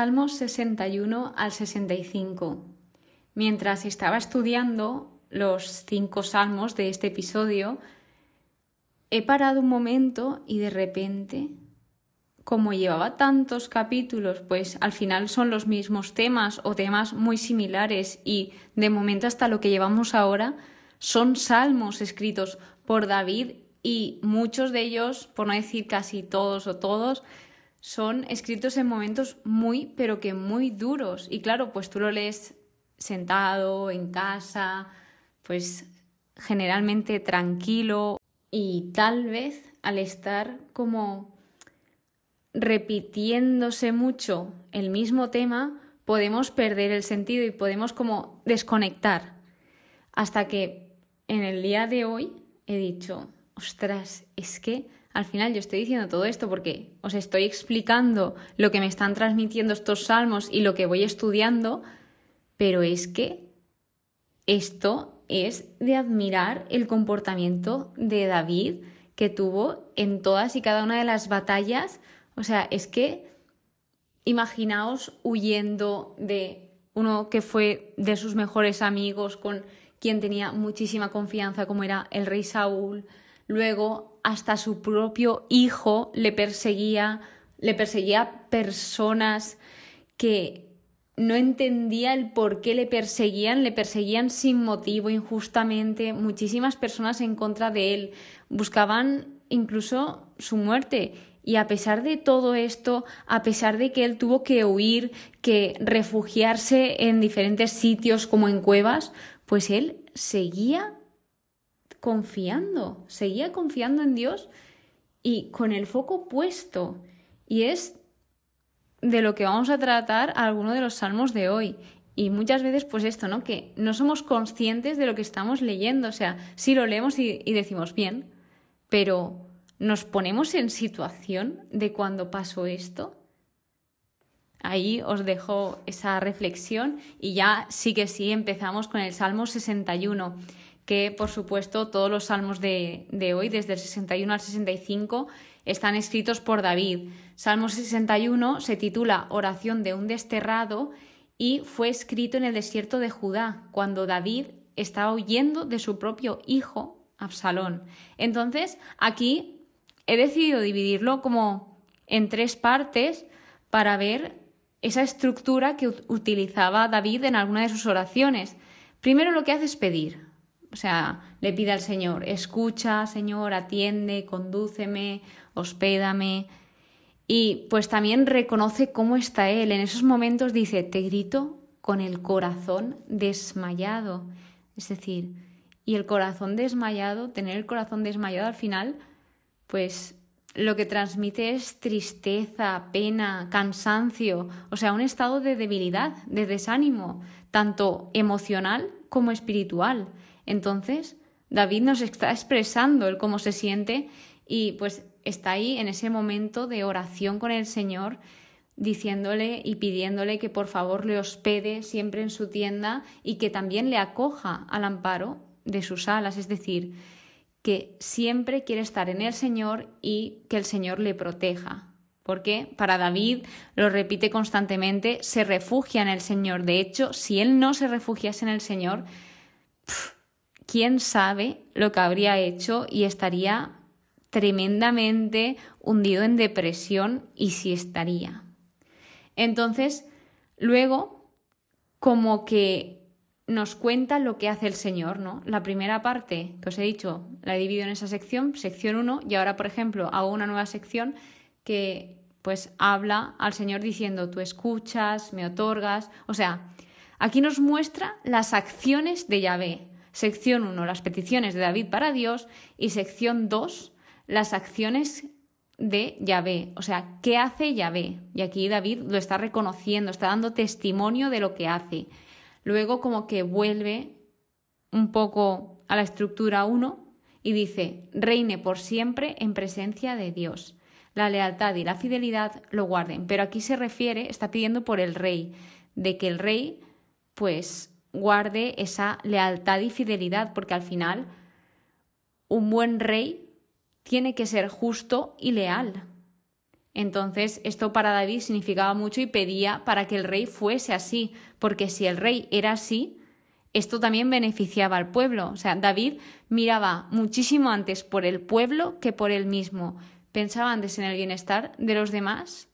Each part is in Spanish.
Salmos 61 al 65. Mientras estaba estudiando los cinco salmos de este episodio, he parado un momento y de repente, como llevaba tantos capítulos, pues al final son los mismos temas o temas muy similares y de momento hasta lo que llevamos ahora son salmos escritos por David y muchos de ellos, por no decir casi todos o todos, son escritos en momentos muy, pero que muy duros. Y claro, pues tú lo lees sentado, en casa, pues generalmente tranquilo y tal vez al estar como repitiéndose mucho el mismo tema, podemos perder el sentido y podemos como desconectar. Hasta que en el día de hoy he dicho, ostras, es que al final yo estoy diciendo todo esto porque os estoy explicando lo que me están transmitiendo estos salmos y lo que voy estudiando, pero es que esto es de admirar el comportamiento de David que tuvo en todas y cada una de las batallas. O sea, es que imaginaos huyendo de uno que fue de sus mejores amigos, con quien tenía muchísima confianza, como era el rey Saúl, Luego, hasta su propio hijo le perseguía, le perseguía personas que no entendía el por qué le perseguían, le perseguían sin motivo, injustamente, muchísimas personas en contra de él, buscaban incluso su muerte. Y a pesar de todo esto, a pesar de que él tuvo que huir, que refugiarse en diferentes sitios como en cuevas, pues él seguía confiando, seguía confiando en Dios y con el foco puesto. Y es de lo que vamos a tratar alguno de los salmos de hoy. Y muchas veces, pues esto, ¿no? Que no somos conscientes de lo que estamos leyendo. O sea, sí lo leemos y, y decimos bien, pero ¿nos ponemos en situación de cuando pasó esto? Ahí os dejo esa reflexión y ya sí que sí empezamos con el Salmo 61 que por supuesto todos los salmos de, hoy, desde el 61 al 65, están escritos por David. Salmo 61 se titula Oración de un desterrado y fue escrito en el desierto de Judá, cuando David estaba huyendo de su propio hijo, Absalón. Entonces, aquí he decidido dividirlo como en tres partes para ver esa estructura que utilizaba David en alguna de sus oraciones. Primero lo que hace es pedir, o sea, le pide al Señor, escucha, Señor, atiende, condúceme, hospédame. Y pues también reconoce cómo está Él. En esos momentos dice, te grito con el corazón desmayado. Es decir, y el corazón desmayado, tener el corazón desmayado al final, pues lo que transmite es tristeza, pena, cansancio, o sea, un estado de debilidad, de desánimo, tanto emocional como espiritual. Entonces, David nos está expresando el cómo se siente y pues está ahí en ese momento de oración con el Señor, diciéndole y pidiéndole que por favor le hospede siempre en su tienda y que también le acoja al amparo de sus alas, es decir, que siempre quiere estar en el Señor y que el Señor le proteja. Porque para David, lo repite constantemente, se refugia en el Señor. De hecho, si él no se refugiase en el Señor, quién sabe lo que habría hecho y estaría tremendamente hundido en depresión y si estaría. Entonces, luego, como que nos cuenta lo que hace el Señor, ¿no? La primera parte que os he dicho la he dividido en esa sección, sección 1, y ahora, por ejemplo, hago una nueva sección que pues habla al Señor diciendo, tú escuchas, me otorgas, o sea, aquí nos muestra las acciones de Yahvé, Sección 1, las peticiones de David para Dios y sección 2, las acciones de Yahvé, o sea, ¿qué hace Yahvé? Y aquí David lo está reconociendo, está dando testimonio de lo que hace. Luego como que vuelve un poco a la estructura 1 y dice, reine por siempre en presencia de Dios. La lealtad y la fidelidad lo guarden, pero aquí se refiere, está pidiendo por el rey, de que el rey pues guarde esa lealtad y fidelidad, porque al final un buen rey tiene que ser justo y leal. Entonces, esto para David significaba mucho y pedía para que el rey fuese así, porque si el rey era así, esto también beneficiaba al pueblo. O sea, David miraba muchísimo antes por el pueblo que por él mismo. Pensaba antes en el bienestar de los demás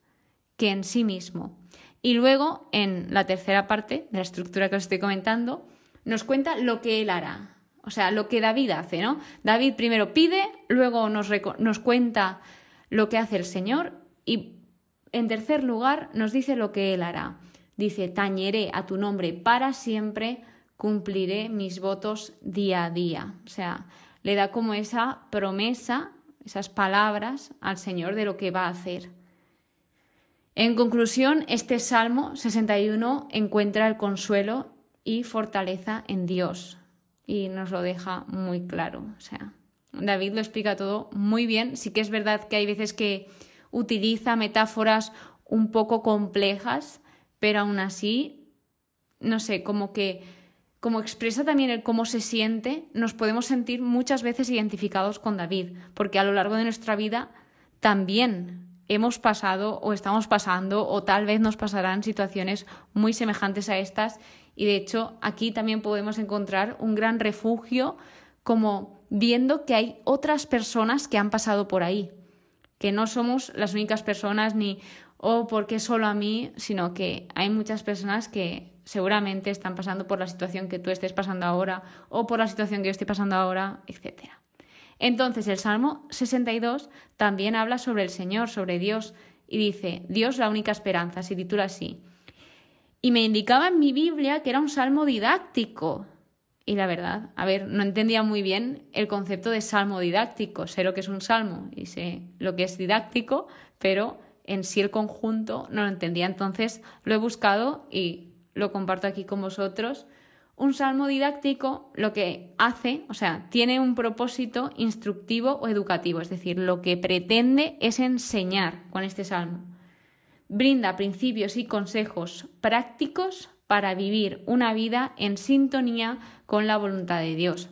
que en sí mismo. Y luego, en la tercera parte de la estructura que os estoy comentando, nos cuenta lo que él hará. O sea, lo que David hace, ¿no? David primero pide, luego nos, nos cuenta lo que hace el Señor y en tercer lugar nos dice lo que él hará. Dice, tañeré a tu nombre para siempre, cumpliré mis votos día a día. O sea, le da como esa promesa, esas palabras al Señor de lo que va a hacer. En conclusión, este Salmo 61 encuentra el consuelo y fortaleza en Dios y nos lo deja muy claro. O sea, David lo explica todo muy bien. Sí que es verdad que hay veces que utiliza metáforas un poco complejas, pero aún así, no sé, como que como expresa también el cómo se siente, nos podemos sentir muchas veces identificados con David, porque a lo largo de nuestra vida también hemos pasado o estamos pasando o tal vez nos pasarán situaciones muy semejantes a estas y de hecho aquí también podemos encontrar un gran refugio como viendo que hay otras personas que han pasado por ahí que no somos las únicas personas ni o oh, porque solo a mí, sino que hay muchas personas que seguramente están pasando por la situación que tú estés pasando ahora o por la situación que yo estoy pasando ahora, etc. Entonces el Salmo 62 también habla sobre el Señor, sobre Dios, y dice, Dios la única esperanza, se titula así. Y me indicaba en mi Biblia que era un salmo didáctico, y la verdad, a ver, no entendía muy bien el concepto de salmo didáctico. Sé lo que es un salmo y sé lo que es didáctico, pero en sí el conjunto no lo entendía. Entonces lo he buscado y lo comparto aquí con vosotros. Un salmo didáctico lo que hace, o sea, tiene un propósito instructivo o educativo, es decir, lo que pretende es enseñar con este salmo. Brinda principios y consejos prácticos para vivir una vida en sintonía con la voluntad de Dios.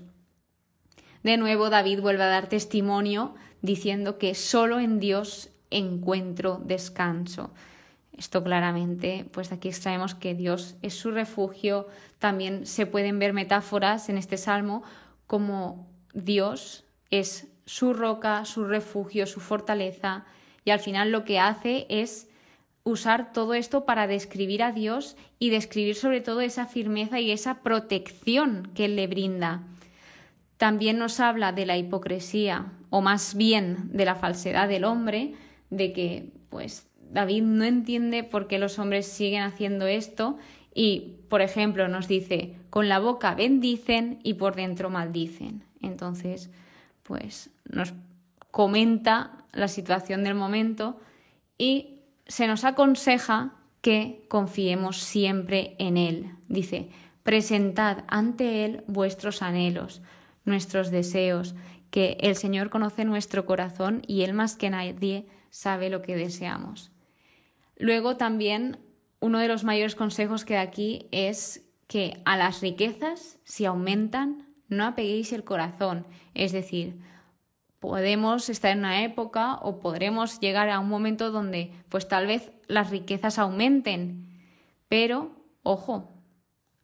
De nuevo, David vuelve a dar testimonio diciendo que solo en Dios encuentro descanso. Esto claramente, pues aquí extraemos que Dios es su refugio. También se pueden ver metáforas en este salmo como Dios es su roca, su refugio, su fortaleza. Y al final lo que hace es usar todo esto para describir a Dios y describir sobre todo esa firmeza y esa protección que Él le brinda. También nos habla de la hipocresía, o más bien de la falsedad del hombre, de que pues David no entiende por qué los hombres siguen haciendo esto y, por ejemplo, nos dice, con la boca bendicen y por dentro maldicen. Entonces, pues nos comenta la situación del momento y se nos aconseja que confiemos siempre en Él. Dice, presentad ante Él vuestros anhelos, nuestros deseos, que el Señor conoce nuestro corazón y Él más que nadie sabe lo que deseamos. Luego también uno de los mayores consejos que da aquí es que a las riquezas, si aumentan, no apeguéis el corazón, es decir, podemos estar en una época o podremos llegar a un momento donde pues tal vez las riquezas aumenten. Pero, ojo,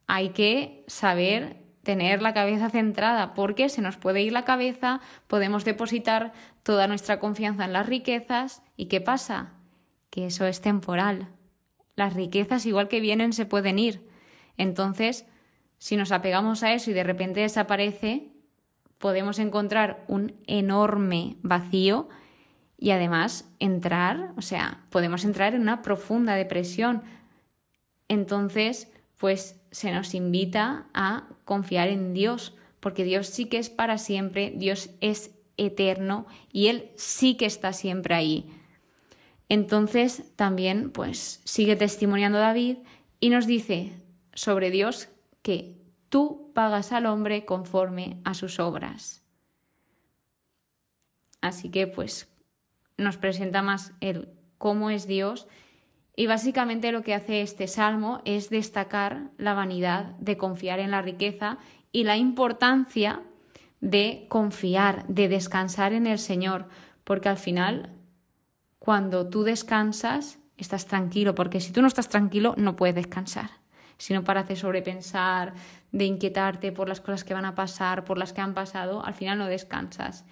hay que saber tener la cabeza centrada porque se nos puede ir la cabeza, podemos depositar toda nuestra confianza en las riquezas y ¿qué pasa? Que eso es temporal. Las riquezas igual que vienen se pueden ir. Entonces, si nos apegamos a eso y de repente desaparece, podemos encontrar un enorme vacío y además entrar, o sea, podemos entrar en una profunda depresión. Entonces, pues se nos invita a confiar en Dios, porque Dios sí que es para siempre, Dios es eterno y Él sí que está siempre ahí. Entonces también pues sigue testimoniando David y nos dice sobre Dios que tú pagas al hombre conforme a sus obras. Así que pues nos presenta más el cómo es Dios y básicamente lo que hace este salmo es destacar la vanidad de confiar en la riqueza y la importancia de confiar, de descansar en el Señor, porque al final cuando tú descansas, estás tranquilo, porque si tú no estás tranquilo, no puedes descansar. Si no paras de sobrepensar, de inquietarte por las cosas que van a pasar, por las que han pasado, al final no descansas.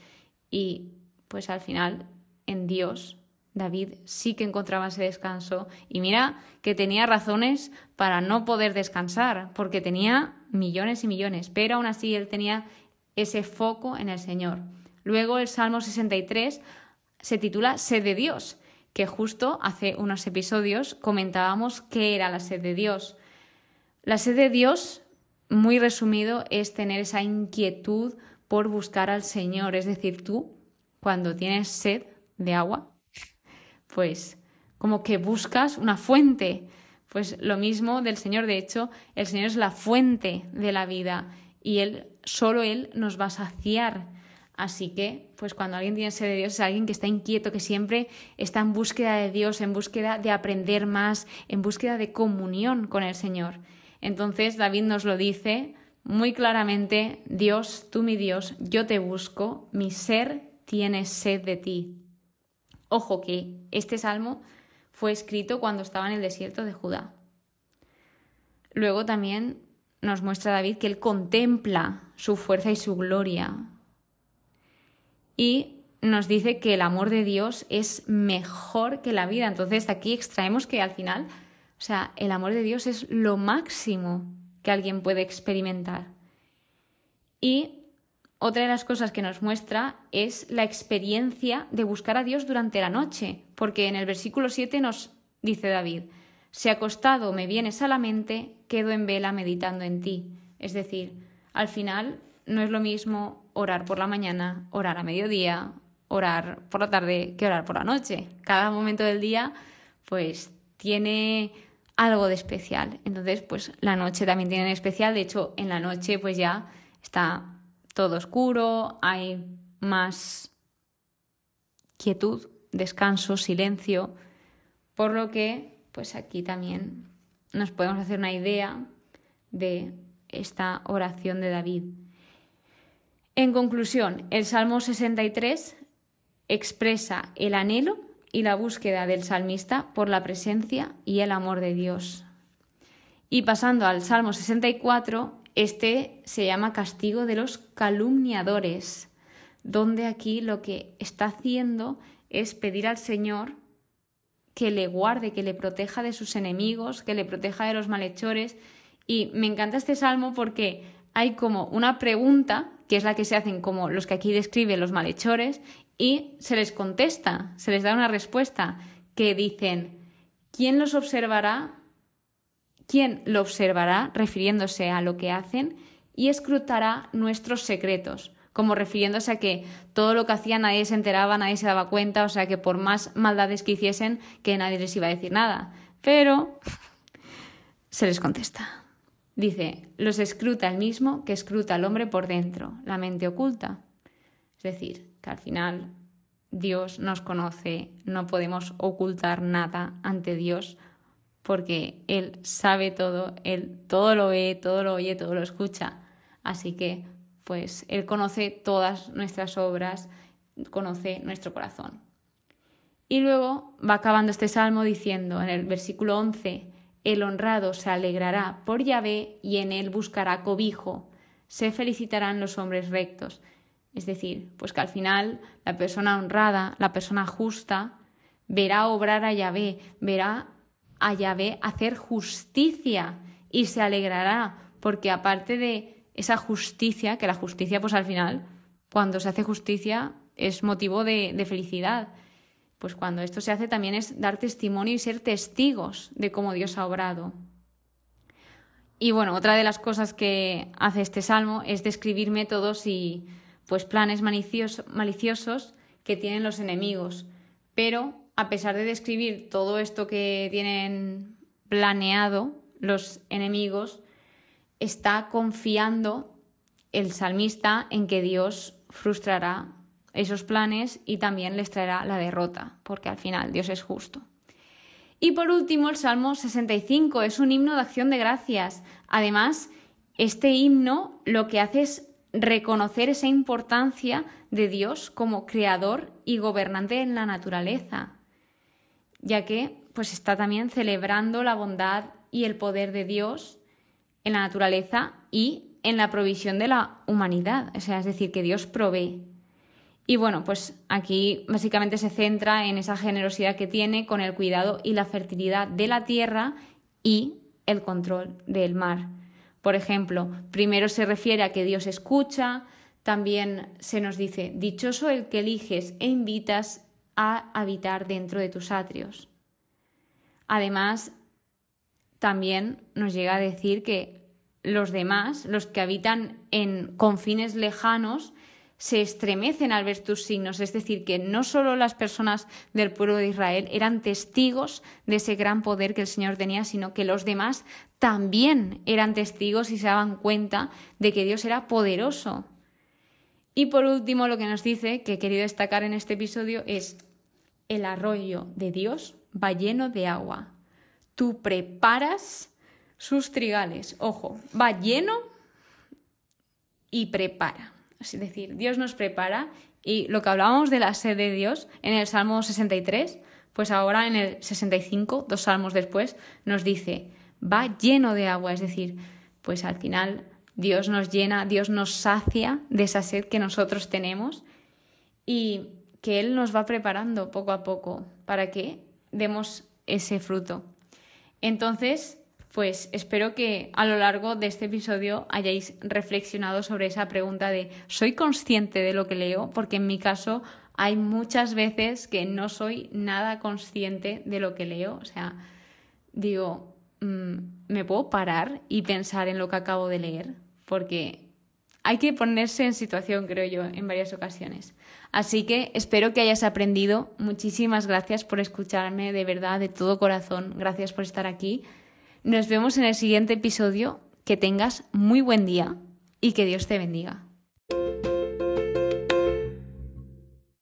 Y pues al final, en Dios, David sí que encontraba ese descanso. Y mira que tenía razones para no poder descansar, porque tenía millones y millones, pero aún así él tenía ese foco en el Señor. Luego el Salmo 63 se titula Sed de Dios, que justo hace unos episodios comentábamos qué era la sed de Dios. La sed de Dios, muy resumido, es tener esa inquietud por buscar al Señor. Es decir, tú, cuando tienes sed de agua, pues como que buscas una fuente. Pues lo mismo del Señor. De hecho, el Señor es la fuente de la vida y Él, solo Él nos va a saciar. Así que, pues cuando alguien tiene sed de Dios es alguien que está inquieto, que siempre está en búsqueda de Dios, en búsqueda de aprender más, en búsqueda de comunión con el Señor. Entonces David nos lo dice muy claramente, Dios, tú mi Dios, yo te busco, mi ser tiene sed de ti. Ojo que este salmo fue escrito cuando estaba en el desierto de Judá. Luego también nos muestra David que él contempla su fuerza y su gloria, y nos dice que el amor de Dios es mejor que la vida. Entonces aquí extraemos que al final, o sea, el amor de Dios es lo máximo que alguien puede experimentar. Y otra de las cosas que nos muestra es la experiencia de buscar a Dios durante la noche, porque en el versículo 7 nos dice David, si acostado me vienes a la mente, quedo en vela meditando en ti. Es decir, al final no es lo mismo orar por la mañana, orar a mediodía, orar por la tarde que orar por la noche. Cada momento del día pues tiene algo de especial. Entonces, pues la noche también tiene especial. De hecho, en la noche pues ya está todo oscuro, hay más quietud, descanso, silencio, por lo que pues aquí también nos podemos hacer una idea de esta oración de David. En conclusión, el Salmo 63 expresa el anhelo y la búsqueda del salmista por la presencia y el amor de Dios. Y pasando al Salmo 64, este se llama castigo de los calumniadores, donde aquí lo que está haciendo es pedir al Señor que le guarde, que le proteja de sus enemigos, que le proteja de los malhechores. Y me encanta este salmo porque hay como una pregunta que es la que se hacen como los que aquí describen los malhechores, y se les contesta, se les da una respuesta que dicen, ¿quién los observará? ¿Quién lo observará refiriéndose a lo que hacen y escrutará nuestros secretos? Como refiriéndose a que todo lo que hacían nadie se enteraba, nadie se daba cuenta, o sea que por más maldades que hiciesen, que nadie les iba a decir nada. Pero se les contesta. Dice, los escruta el mismo que escruta al hombre por dentro, la mente oculta. Es decir, que al final Dios nos conoce, no podemos ocultar nada ante Dios porque Él sabe todo, Él todo lo ve, todo lo oye, todo lo escucha. Así que, pues, Él conoce todas nuestras obras, conoce nuestro corazón. Y luego va acabando este salmo diciendo en el versículo 11, el honrado se alegrará por Yahvé y en él buscará cobijo. Se felicitarán los hombres rectos. Es decir, pues que al final la persona honrada, la persona justa, verá obrar a Yahvé, verá a Yahvé hacer justicia y se alegrará, porque aparte de esa justicia, que la justicia pues al final, cuando se hace justicia, es motivo de, de felicidad pues cuando esto se hace también es dar testimonio y ser testigos de cómo Dios ha obrado. Y bueno, otra de las cosas que hace este salmo es describir métodos y pues planes maliciosos que tienen los enemigos. Pero a pesar de describir todo esto que tienen planeado los enemigos, está confiando el salmista en que Dios frustrará esos planes y también les traerá la derrota, porque al final Dios es justo. Y por último, el Salmo 65 es un himno de acción de gracias. Además, este himno lo que hace es reconocer esa importancia de Dios como creador y gobernante en la naturaleza. ya que pues está también celebrando la bondad y el poder de Dios en la naturaleza y en la provisión de la humanidad, o sea, es decir, que Dios provee. Y bueno, pues aquí básicamente se centra en esa generosidad que tiene con el cuidado y la fertilidad de la tierra y el control del mar. Por ejemplo, primero se refiere a que Dios escucha, también se nos dice, dichoso el que eliges e invitas a habitar dentro de tus atrios. Además, también nos llega a decir que los demás, los que habitan en confines lejanos, se estremecen al ver tus signos, es decir, que no solo las personas del pueblo de Israel eran testigos de ese gran poder que el Señor tenía, sino que los demás también eran testigos y se daban cuenta de que Dios era poderoso. Y por último, lo que nos dice, que he querido destacar en este episodio, es el arroyo de Dios va lleno de agua. Tú preparas sus trigales. Ojo, va lleno y prepara. Es decir, Dios nos prepara y lo que hablábamos de la sed de Dios en el Salmo 63, pues ahora en el 65, dos salmos después, nos dice, va lleno de agua, es decir, pues al final Dios nos llena, Dios nos sacia de esa sed que nosotros tenemos y que Él nos va preparando poco a poco para que demos ese fruto. Entonces, pues espero que a lo largo de este episodio hayáis reflexionado sobre esa pregunta de ¿soy consciente de lo que leo? Porque en mi caso hay muchas veces que no soy nada consciente de lo que leo. O sea, digo, mm, ¿me puedo parar y pensar en lo que acabo de leer? Porque hay que ponerse en situación, creo yo, en varias ocasiones. Así que espero que hayas aprendido. Muchísimas gracias por escucharme, de verdad, de todo corazón. Gracias por estar aquí. Nos vemos en el siguiente episodio. Que tengas muy buen día y que Dios te bendiga.